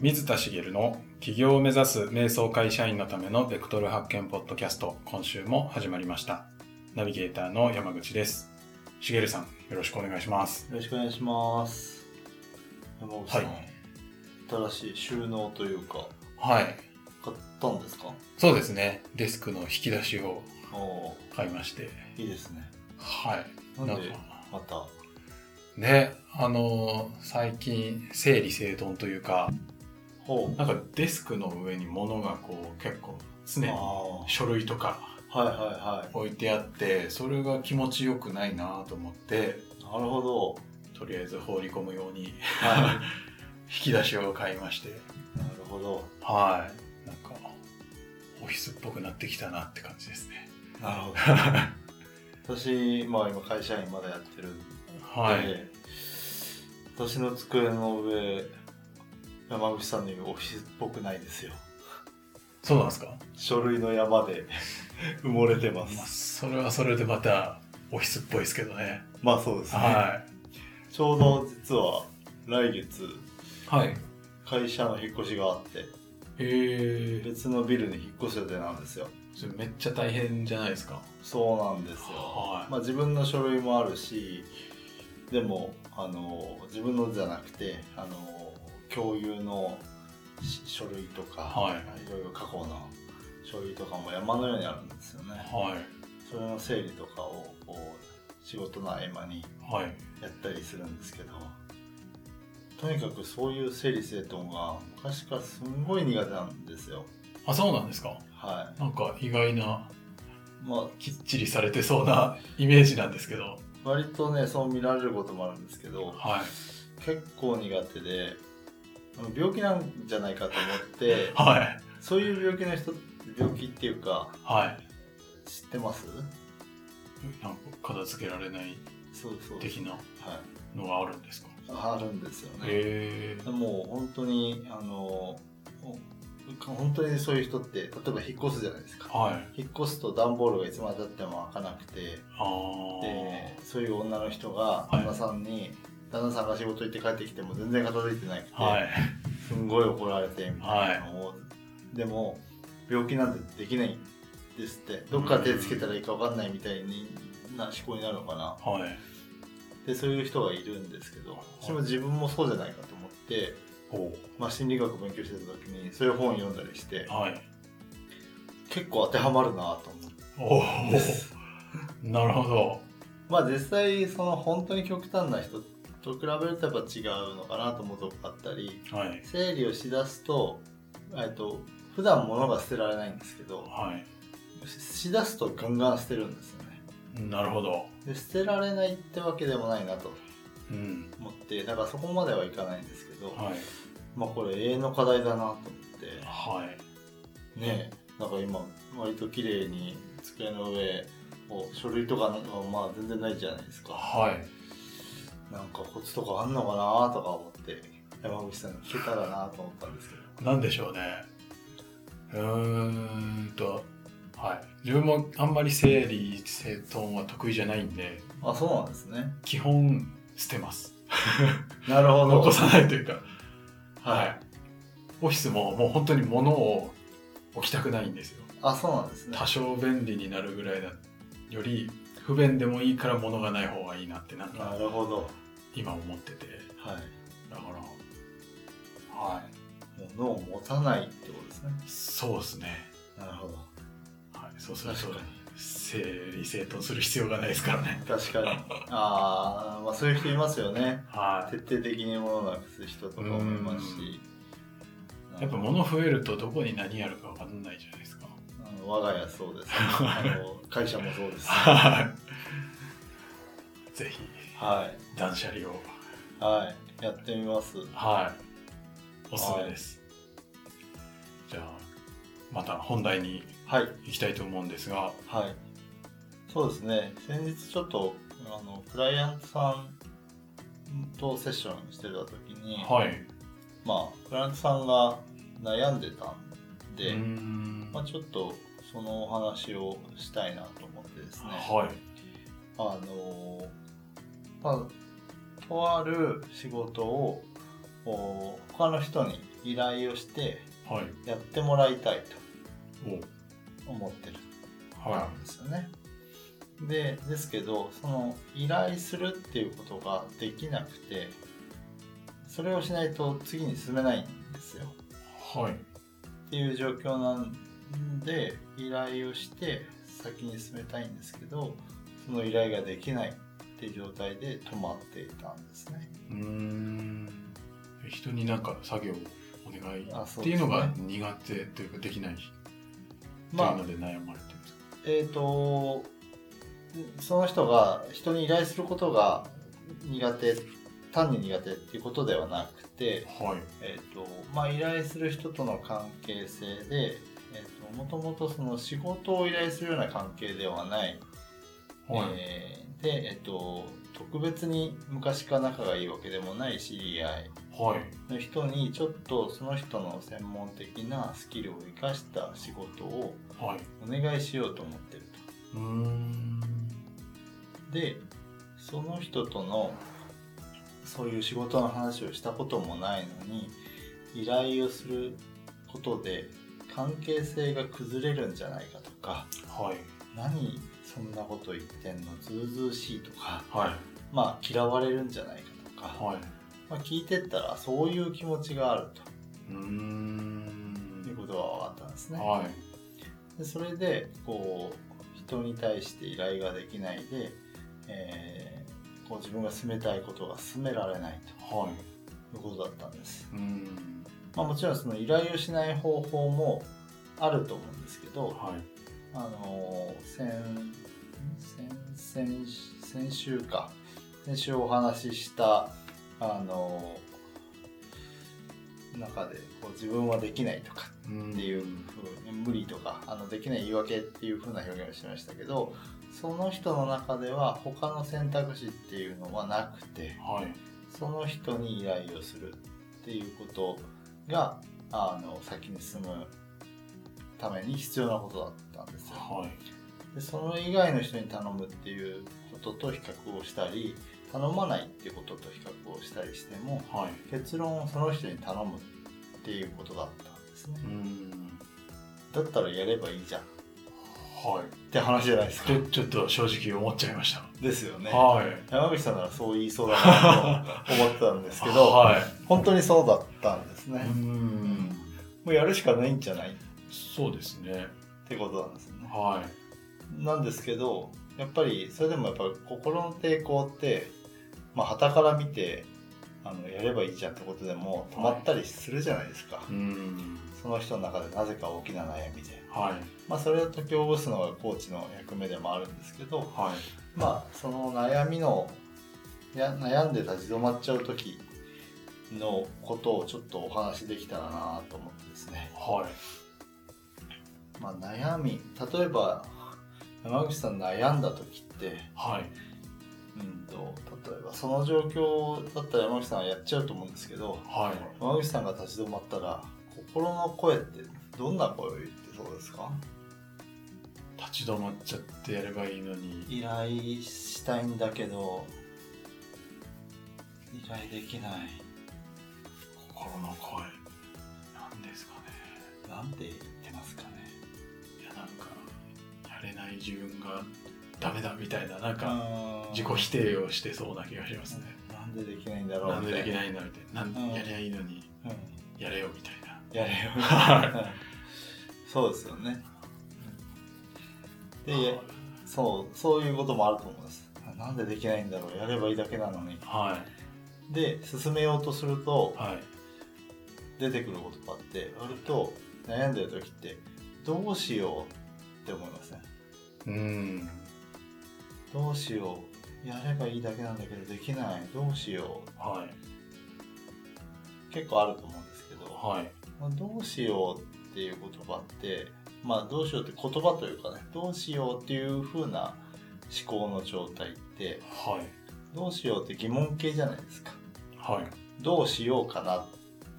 水田茂の起業を目指す瞑想会社員のためのベクトル発見ポッドキャスト今週も始まりました。ナビゲーターの山口です。茂さんよろしくお願いします。よろしくお願いします。山口さん、はい。新しい収納というかはい。買ったんですか？そうですね。デスクの引き出しを買いまして。いいですね。はい。なんでか。また？ねあのー最近整理整頓というかなんかデスクの上に物がこう結構常にあ書類とかあはいはいは置いてあってそれが気持ちよくないなと思っていなるほど。とりあえず放り込むようには 引き出しを買いまして。いなるほど。はい。なんかオフィスっぽくなってきたなって感じですね。なるほど。私まあ今会社員まだやってるんで、はい。私の机の上山口さんの言うオフィスっぽくないですよ。そうなんですか、書類の山で 埋もれてままあ、すそれはそれでまたオフィスっぽいですけどね。まあそうですね、はちょうど実は来月いはい。会社の引っ越しがあってへえ別のビルに引っ越す予定なんですよ。それめっちゃ大変じゃないですか？そうなんですよ、はい。まあ、自分の書類もあるしでもあの自分のじゃなくてあの共有のし書類とか、はい。ろいろ過去の書類とかも山のようにあるんですよね。はい。それの整理とかをこう仕事の合間にはい。やったりするんですけどとにかくそういう整理整頓が昔からすんごい苦手なんですよ。あそうなんですか？はなんか意外ないまあきっちりされてそうな イメージなんですけど。割とねそう見られることもあるんですけどはい。結構苦手で病気なんじゃないかと思って はい。そういう病気の人病気っていうかはい。知ってます？なんか片付けられない的なはい。のがあるんですか？あるんですよね。もう本当にあの本当にそういう人って例えば引っ越すじゃないですか。はい。引っ越すと段ボールがいつまでたっても開かなくてああでそういう女の人がい。旦那さんに、旦那さんが仕事行って帰ってきても全然片付いてなくて、はい。すんごい怒られてみたいなのを、でも病気なんてできないんですって。どっから手つけたらいいか分かんないみたいにな思考になるのかな。はい。でそういう人がいるんですけど私も自分もそうじゃないかと思って、おまあ、心理学勉強してた時にそういう本読んだりしてはい。結構当てはまるなと思って。なるほど。まあ実際その本当に極端な人と比べるとやっぱ違うのかなと思うとこあったりはい。整理をしだすと,、えっと普段物が捨てられないんですけどはい。ししだすとガンガン捨てるんですよね。なるほど。で捨てられないってわけでもないなとうん。思ってだからそこまではいかないんですけど、はい。まあこれ永遠の課題だなと思って。はい。ねなんか今割と綺麗に机の上を書類とかなんかまあ全然ないじゃないですか。はいなんかコツとかあんのかなとか思って山口さんに聞けたらなと思ったんですけど。なんでしょうね。うーんとはい。自分もあんまり整理整頓は得意じゃないんであそうなんですね。基本捨てます。なるほど。残さないというか。はい。オフィスももう本当に物を置きたくないんですよ。あそうなんですね。多少便利になるぐらいだより不便でもいいから物がない方がいいなってなんなかるほど今思ってて。はい。だから。はい。物を持たないってことですね。そうですね。なるほど。はい。そうすると整理整頓する必要がないですからね。確かに。ああまあそういう人いますよね。はい。徹底的に物をなくす人とかもいますし。やっぱ物増えるとどこに何あるか分かんないじゃないですか。我が家そうです、あの会社もそうですはい。ぜひはい。断捨離を。はい。やってみます。はい。おすすめです、じゃあまた本題にはい。行きたいと思うんですが。はい。そうですね。先日ちょっとあのクライアントさんとセッションしてた時に、はい。まあクライアントさんが悩んでたんで、ん。まあ、ちょっとそのお話をしたいなと思ってですね、はい。あのまあ、とある仕事をこう他の人に依頼をしてはい。やってもらいたいおと思ってるはんですよね。でですけどその依頼するっていうことができなくてそれをしないと次に進めないんですよ。い。はい。っていう状況なんで依頼をして先に進めたいんですけどその依頼ができないっていう状態で止まっていたんですね。うーん。人になんか作業をお願いっていうのが苦手というかできないっていうまあので悩まれてるんですか、えっ、とその人が人に依頼することが苦手単に苦手っていうことではなくて、はい。えーとまあ、依頼する人との関係性で、えー、ともともとその仕事を依頼するような関係ではない、はい。えーで、えー、と特別に昔から仲がいいわけでもない知り合いはい。の人にちょっとその人の専門的なスキルを生かした仕事をはい。お願いしようと思ってると。うーん。でその人とのそういう仕事の話をしたこともないのに依頼をすることで関係性が崩れるんじゃないかとかはい。何そんなこと言ってんのずうずうしいとかはい。まあ嫌われるんじゃないかとか、はい。まあ、聞いてったらそういう気持ちがあるうーというこん。とが分かったんですね。はい。でそれでこう人に対して依頼ができないで、えーこう自分が進めたいことが進められないはい。ということだったんです、うーん。まあ、もちろんその依頼をしない方法もあると思うんですけど、はい。あのー先先先先週か先週お話ししたあのー中でこう自分はできないとかっていうふうに無理とかあのできない言い訳っていうふうな表現をしましたけどその人の中では他の選択肢っていうのはなくてはい。その人に依頼をするっていうことがあの先に進むために必要なことだったんですよ。はい。でその以外の人に頼むっていうことと比較をしたり頼まないっていうことと比較をしたりしてもはい。結論その人に頼むっていうことだったんですね。だったらやればいいじゃんっはい。て話じゃないですかで、ちょっと正直思っちゃいました。ですよねはい。山口さんならそう言いそうだなと思ってたんですけど、はい。本当にそうだったんですね、うーん。もうやるしかないんじゃないっそうですね。てことなんですよねはい。なんですけどやっぱりそれでもやっぱり心の抵抗ってまあ旗から見てあのやればいいじゃんってことでも止まったりするじゃないですか、うーん。その人の中でなぜか大きな悩みではい。まあそれを解きほぐすのがコーチの役目でもあるんですけどはい。まあその悩みのや悩んで立ち止まっちゃう時のことをちょっとお話しできたらなと思ってですねはい。まあ悩み例えば山口さん悩んだ時ってはい。うんと例えばその状況だったら山口さんはやっちゃうと思うんですけどはい。山口さんが立ち止まったら心の声ってどんな声を言ってそうですか？立ち止まっちゃってやればいいのに。依頼したいんだけど依頼できない心の声。なんですかね。なんて言ってますかねなんか、やれない自分がダメだみたいな、なんか、うん自己否定をしてそうな気がしますね。なんでできないんだろうなんでできいないんだみたいな。なんうんやりゃいいのに、うんやれよみたいな。やれよはそうですよねでそうそういうこともあると思いますなんでできないんだろうやればいいだけなのにはい。で進めようとするとはい。出てくる言葉って割と悩んでる時ってどうしようって思いますねうーん。どうしようやればいいだけなんだけどできないどうしよはい。う結構あると思うんですけど、はい。まあ、どうしようっていう言葉ってまあどうしようって言葉というかねどうしようっていう風な思考の状態ってはい。どうしようって疑問形じゃないですかはい。どうしようかなっ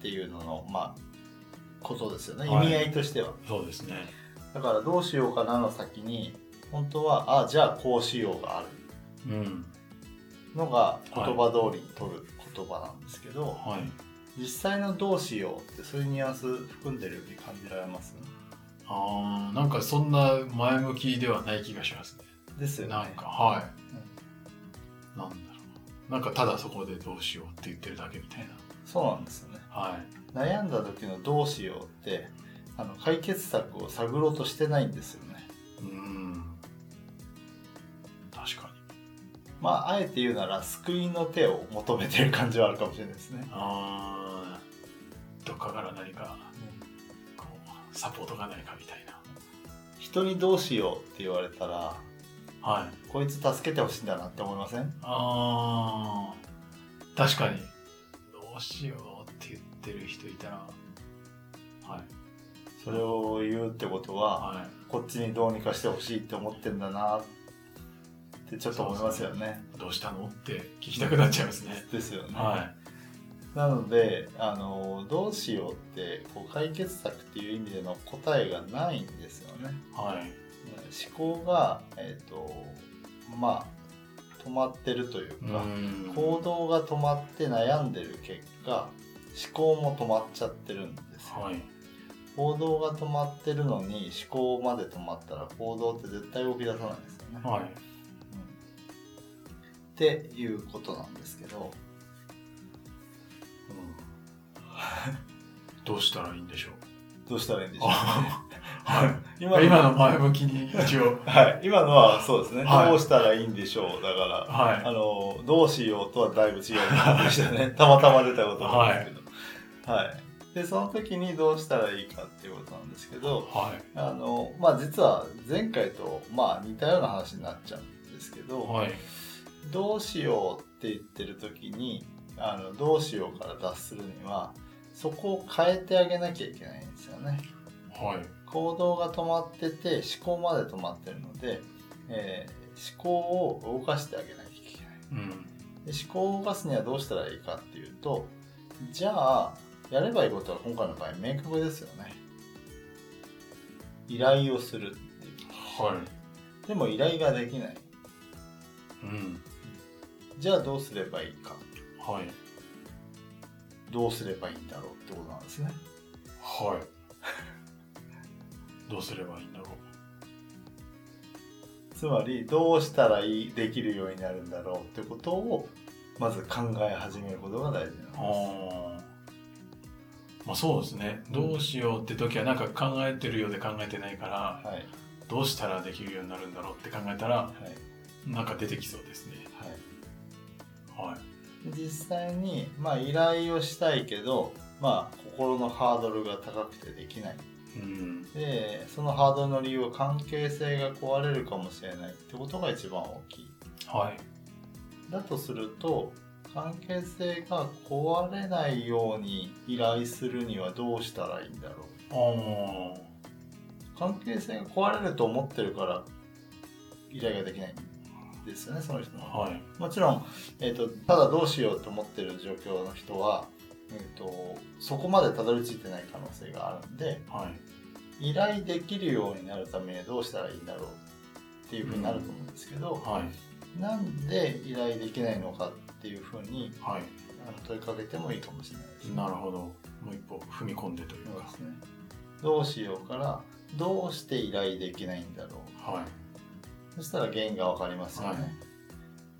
ていうののまあことですよね、はい意味合いとしてはそうですね。だからどうしようかなの先に本当はあじゃあこうしようがあるうん。のが言葉通りに取る言葉なんですけど、はい。実際のどうしようってそういうニュアンス含んでるように感じられます？あーなんかそんな前向きではない気がしますね。ですよねなんか、はい。なんだろう。なんかただそこでどうしようって言ってるだけみたいな。そうなんですよねはい。悩んだ時のどうしようってあの解決策を探ろうとしてないんですよねうーん。確かに。まああえて言うなら救いの手を求めてる感じはあるかもしれないですねあーどっかから何か、こう、サポートがないかみたいな。人にどうしようって言われたらはい。こいつ助けてほしいんだなって思いません？あー確かに。どうしようってる人いたら、はい。それを言うってことははい。こっちにどうにかしてほしいって思ってんだなってちょっと思いますよねどうしたの？って聞きたくなっちゃいますね。ですよね、はなのであのどうしようってこう解決策っていう意味での答えがないんですよねい。はい。思考が、えーとまあ、止まってるといううか、ん行動が止まって悩んでる結果思考も止まっちゃってるんですよ、はい。行動が止まってるのに思考まで止まったら行動って絶対動き出さないですよね、はい。うん。っていうことなんですけど。どうしたらいいんでしょう？どうしたらいいんでしょう？はい。今今の前向きに一応。はい、今のはそうですね、はい。どうしたらいいんでしょう？だからあはのどうしようとはだいぶ違うでしたね。たまたま出たことなんですけど。はい、でその時にどうしたらいいかっていうことなんですけい。どはい。あのまあ実は前回とまあ似たような話になっちゃうんですけど、はい。どうしようって言ってる時にあのどうしようから脱するにはそこを変えてあげなきゃいけないんですよねはい。行動が止まってて思考まで止まってるので、えー思考を動かしてあげなきゃいけないうん。で思考を動かすにはどうしたらいいかっていうとじゃあやればいいことは今回の場合明確ですよね依頼をするっていうはい。でも依頼ができないうん。じゃあどうすればいいかはい。どうすればいいんだろうってことなんですねはい。どうすればいいんだろつまりどうしたらいいできるようになるんだろうってことをまず考え始めることが大事なんです。まあそうですね。どうしようって時はなんか考えてるようで考えてないから、はいどうしたらできるようになるんだろうって考えたら、はいなんか出てきそうですね。はいはい。で実際に、まあ、依頼をしたいけど、まあ、心のハードルが高くてできないうん。でそのハードルの理由は関係性が壊れるかもしれないってことが一番大きいはい。だとすると関係性が壊れないように依頼するにはどうしたらいいんだろう？関係性が壊れると思ってるから依頼ができないんですよねその人のはい。もちろん、えー、とただどうしようと思ってる状況の人は、えー、とそこまでたどり着いてない可能性があるんではい。依頼できるようになるためにはどうしたらいいんだろうっていうふうになると思うんですけど、はい。なんで依頼できないのかっていうふうにはい。あの問いかけてもいいかもしれないですね。なるほど。もう一歩踏み込んでというかそうで。すねどうしようからどうして依頼できないんだろうはい。そしたら原因が分かりますよね。はい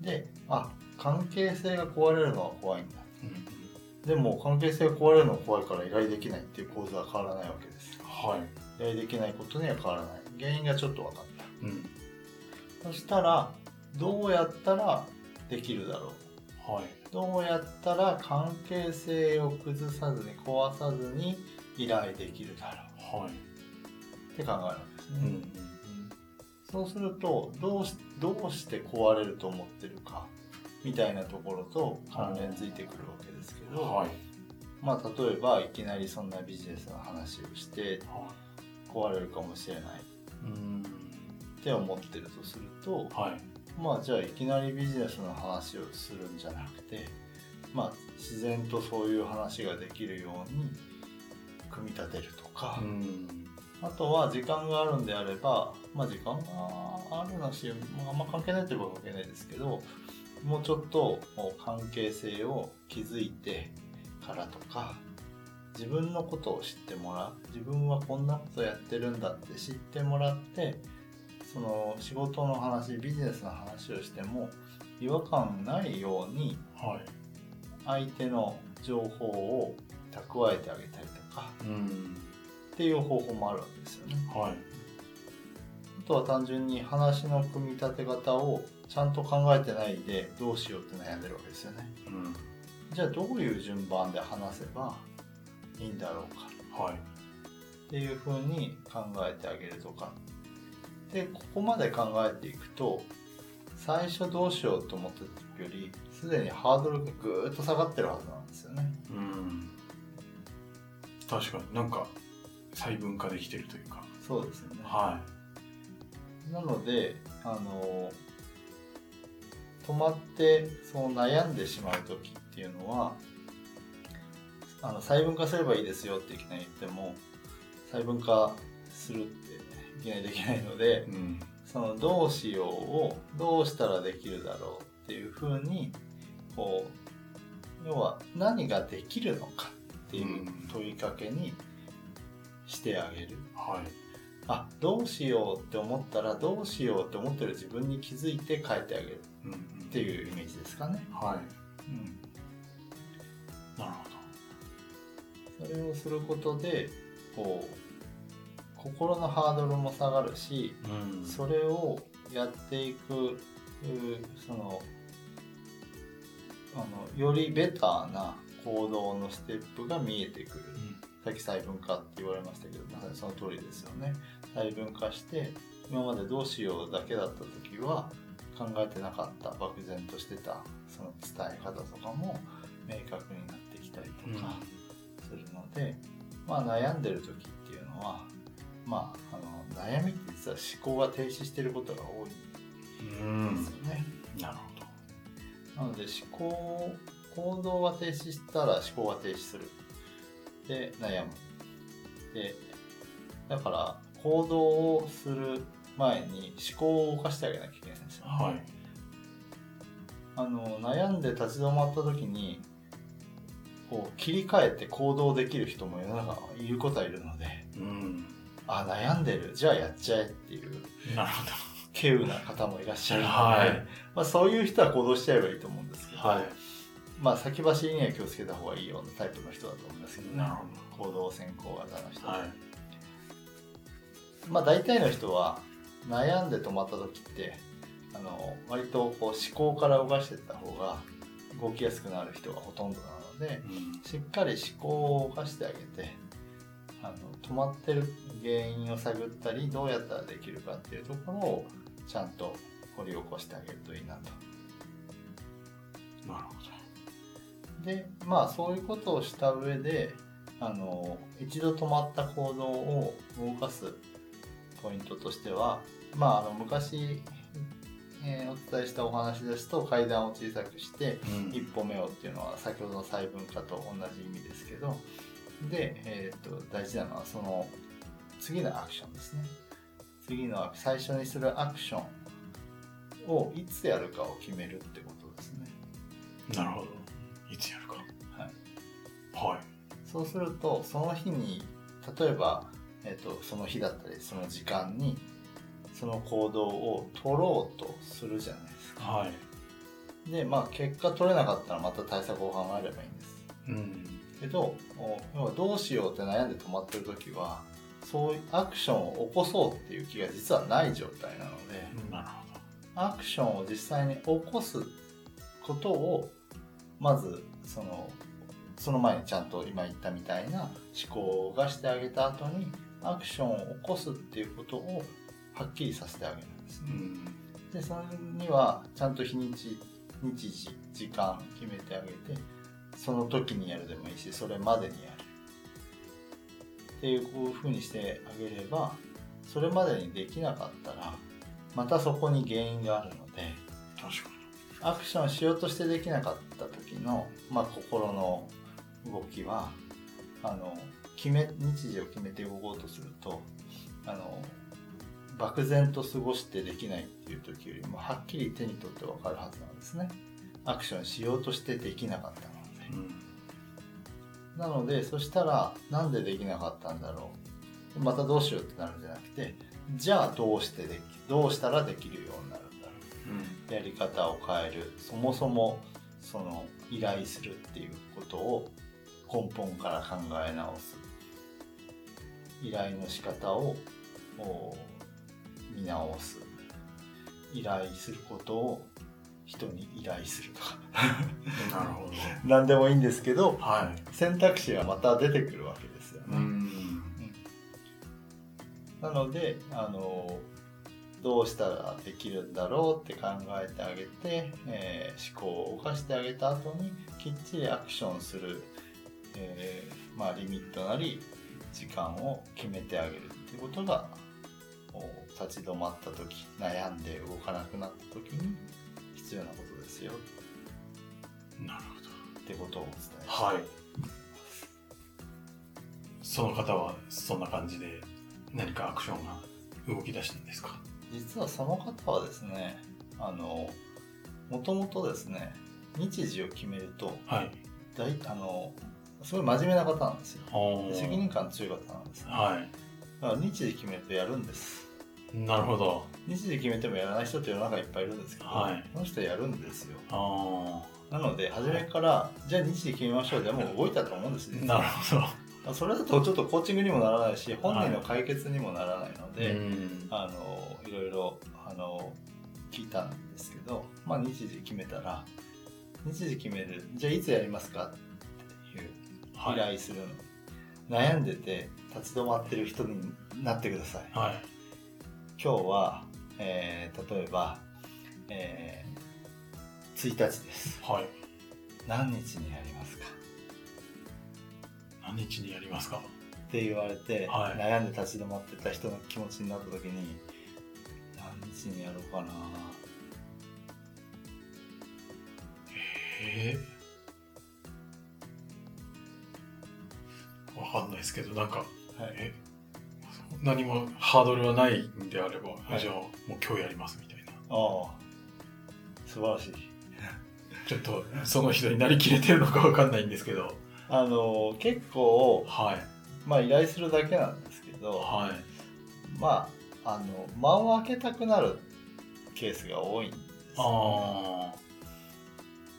であ関係性が壊れるのは怖いんだうんでも関係性が壊れるのが怖いから依頼できないっていう構図は変わらないわけですはい。依頼できないことには変わらない原因がちょっと分かったうん。そしたらどうやったらできるだろうはい。どうやったら関係性を崩さずに壊さずに依頼できるだろうはい。って考えるわけですね、うん。そうするとどうしどうして壊れると思ってるかみたいなところと関連づいてくるわけですけど、はい。まあ例えばいきなりそんなビジネスの話をしては壊れるかもしれないい。うん。って思ってるとするとはい。まあじゃあいきなりビジネスの話をするんじゃなくてまあ自然とそういう話ができるように組み立てるとか、うん。あとは時間があるんであればまあ時間があるなし、まあ、あんま関係ないといえば関係ないですけどもうちょっと関係性を築いてからとか自分のことを知ってもらう自分はこんなことやってるんだって知ってもらってその仕事の話ビジネスの話をしても違和感ないようにはい相手の情報を蓄えてあげたりとかうんっていう方法もあるわけですよね。はいあとは単純に話の組み立て方をちゃんと考えてないでどうしようって悩んでるわけですよね。うんじゃあどういう順番で話せばいいんだろうかはいっていうふうに考えてあげるとか。で、ここまで考えていくと、最初どうしようと思った時より、すでにハードルがぐーっと下がってるはずなんですよね。うん確かになんか細分化できてるというかそうですよね。はなので、あの、止まってそう悩んでしまう時っていうのは、あの細分化すればいいですよっていきなり言っても、細分化するいきなりできないのでい、うんそのどうしようをどうしたらできるだろうっていうふうにこう要は何ができるのかっていう問いかけにしてあげる、はい。あどうしようって思ったらどうしようって思ってる自分に気づいて変えてあげる。うんうん。っていうイメージですかね、はい。うん、なるほそれをすることでこう心のハードルも下がるしどうん。それをやっていくうそのあのよりベターな行動のステップが見えてくる。さっき細分化って言われましたけどまさにその通りですよね。細分化して今までどうしようだけだった時は考えてなかった漠然としてたその伝え方とかも明確になってきたりうん。とかするので、まあ、悩んでる時っていうのはまあ、あの悩みって実は思考が停止してることが多い。うん。んですよね。なるほなので思考行動が停止したら思考が停止する。で悩む。でだから行動をする前に思考を動かしてあげなきゃいけないんですよ、どはい。あの悩んで立ち止まった時にこう切り替えて行動できる人も世の中いることはいるので。うんあ悩んでる。じゃあやっちゃえっていう。なるほ稀有な方もいらっしゃるので、はい。まあ、そういう人は行動しちゃえばいいと思うんですけど、どはい。まあ先走りには気をつけた方がいいようなタイプの人だと思いますけどねなるほ行動先行型の人、はい。まあ大体の人は悩んで止まった時ってあの割とこう思考から動かしていった方が動きやすくなる人がほとんどなのでうん。しっかり思考を動かしてあげてあの止まってる原因を探ったりどうやったらできるかっていうところをちゃんと掘り起こしてあげるといいなと。なるほでまあそういうことをした上であの一度止まった行動を動かすポイントとしてはまああの昔、えーお伝えしたお話ですと階段を小さくしてどうん一歩目をっていうのは先ほどの細分化と同じ意味ですけどで、えー、と大事なのはその次のアクションですね。次の最初にするアクションをいつやるかを決めるってことですね。なるほど。いつやるか。はい。はい。そうするとその日に例えば、えー、とその日だったりその時間にその行動を取ろうとするじゃないですか。はい。でまあ結果取れなかったらまた対策を考えればいいんです。うん。けどお要はどうしようって悩んで止まってる時はそういうアクションを起こそうっていう気が実はない状態なのでなるほアクションを実際に起こすことをまずそのその前にちゃんと今言ったみたいな思考がしてあげた後にアクションを起こすっていうことをはっきりさせてあげるんですね。どうん。でそれにはちゃんと日にち日時時間決めてあげてその時にやるでもいいしそれまでにやるっていうこういうふうにしてあげればそれまでにできなかったらまたそこに原因があるので確かアクションしようとしてできなかった時の、まあ、心の動きはあの決め日時を決めて動こうとするとあの漠然と過ごしてできないっていう時よりもはっきり手に取って分かるはずなんですね。アクションしようとしてできなかったので。にうんなのでそしたらなんでできなかったんだろう。またどうしようってなるんじゃなくてじゃあどうしてできどうしたらできるようになるんだろう。やり方を変える。そもそもその依頼するっていうことを根本から考え直す。依頼の仕方をお見直す。依頼することを人に依頼するとかなるほど。何でもいいんですけどはい。選択肢がまた出てくるわけですよね。ん。なのであのどうしたらできるんだろうって考えてあげて、えー思考を動かしてあげた後にきっちりアクションする、えーまあ、リミットなり時間を決めてあげるっていうことがお立ち止まった時悩んで動かなくなった時に必要なことですよなるってことをお伝え。はい。その方はそんな感じで何かアクションが動き出したんですか？実はその方はですねあのもともとですね日時を決めるとはい。大あのすごい真面目な方なんですよ責任感強い方なんです、ね、はだから日時決めるとやるんですい。なるほど。日時決めてもやらない人って世の中いっぱいいるんですけど、はいこの人やるんですよあなので初めから、じゃあ日時決めましょうでもう動いたと思うんですあ。ね なるほそれだとちょっとコーチングにもならないし本人の解決にもならないのど。で、うん。あのいろいろあの聞いたんですけど、まあ、日時決めたら日時決めるじゃあいつやりますかっていう依はい。頼するの、悩んでて立ち止まってる人になってくださいはい。今日は、えー例えば、えー1日です。はい。何日にやりますか？何日にやりますか？って言われて、はい。悩んで立ち止まってた人の気持ちになった時に何日にやろうかな。ええわかんないですけど、なんか、はい。え何もハードルはないんであれば、はいじゃあもう今日やりますみたいな。ああ素晴らしいちょっとその人になりきれてるのかわかんないんですけど。あの結構はい。まあ依頼するだけなんですけどはい。まああの間を空けたくなるケースが多いんですよね、ああ。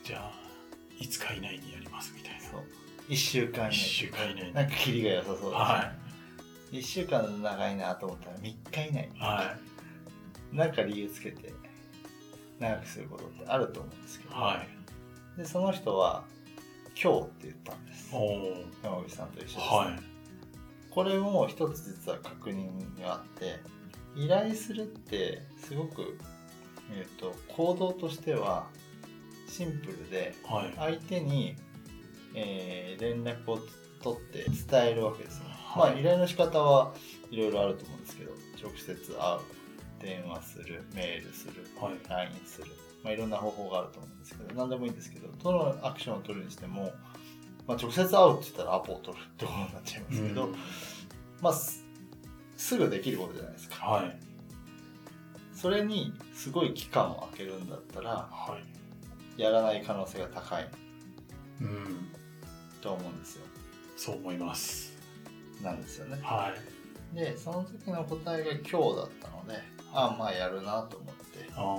じゃあ、5日以内にやりますみたいな。そう1週間以1内週間以内に。なんかキリが良さそうです、ねは1週間長いなと思ったら3日以内い。はい。なんか理由つけて長くすることってあると思うんですけど、はい。でその人は「今日」って言ったんですおお。山口さんと一緒です、はい。これも一つ実は確認があって依頼するってすごく、えー、と行動としてはシンプルではい。相手に、えー連絡を取って伝えるわけですよ、はいまあ依頼の仕方はいろいろあると思うんですけど直接会う電話するメールするはい。LINE する、まあ、いろんな方法があると思うんですけど何でもいいんですけどどのアクションを取るにしても、まあ、直接会うって言ったらアポを取るってことになっちゃいますけど、うんまあすすぐできることじゃないですかはい。それにすごい期間を空けるんだったらはい。やらない可能性が高いうん。と思うんですよそう思います。なんですよねはい。でその時の答えが今日だったのでああまあやるなと思ってあ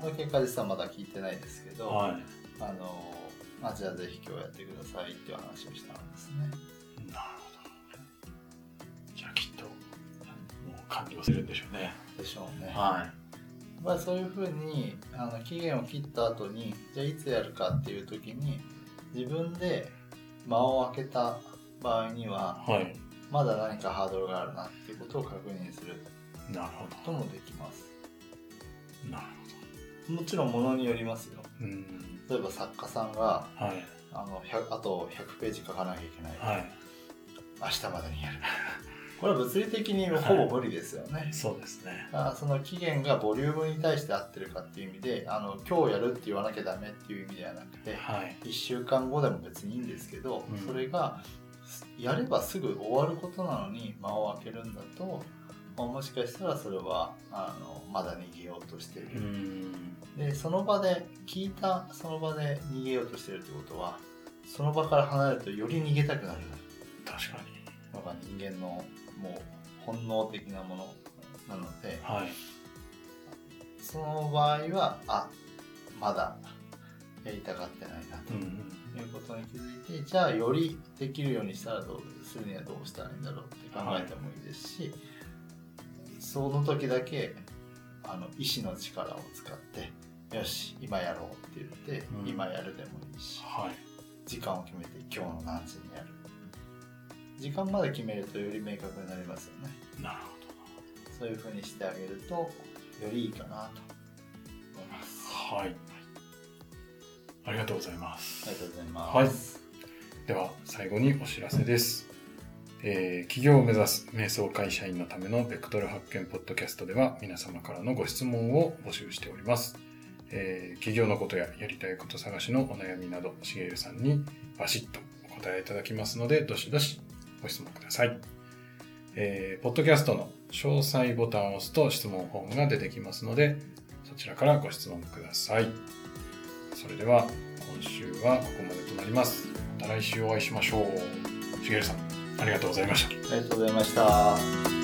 その結果実はまだ聞いてないですけあ。ど、はい。あのあじゃあぜひ今日やってくださいっていう話をしたんですねなるほど。じゃあきっと、もう完了するんでしょうね。でしょうねはまあ、そういうふうにあの期限を切った後にじゃあいつやるかっていう時に自分で間を空けた場合には、い。はい。まだ何かハードルがあるなっていうことを確認するなるほこともできますど。なるもちろんものによりますよほど。うん。例えば作家さんがはい。あの100あと100ページ書かなきゃいけない、はい。明日までにやるこれは物理的にほぼ無理ですよね、そうですね。あその期限がボリュームに対して合ってるかっていう意味であの今日やるって言わなきゃダメっていう意味ではなくてはい。1週間後でも別にいいんですけど、うんそれがやればすぐ終わることなのに間を空けるんだと、まあもしかしたらそれはあのまだ逃げようとしている、うん。でその場で聞いたその場で逃げようとしてるってことはその場から離れるとより逃げたくなる確かに。のが人間のもう本能的なものなのではい。その場合はあまだやりたがってないなとうん。いうことに気づいてじゃあよりできるようにしたらどうするにはどうしたらいいんだろうって考えてもいいですし、その時だけあの意志の力を使ってよし今やろうって言って、うん今やるでもいいしはい。時間を決めて今日の何時にやる時間まで決めるとより明確になりますよねなるそういう風にしてあげるとよりいいかなと思いますほど。はい。ありがとうございます。ありがとうございます、では最後にお知らせです、えー企業を目指す瞑想会社員のためのベクトル発見ポッドキャストでは皆様からのご質問を募集しております、えー企業のことややりたいこと探しのお悩みなどしげるさんにバシッとお答えいただきますのでどしどしご質問ください、えーポッドキャストの詳細ボタンを押すと質問フォームが出てきますのでそちらからご質問くださいそれでは今週はここまでとなります。また来週お会いしましょう。しげるさん、ありがとうございました。ありがとうございました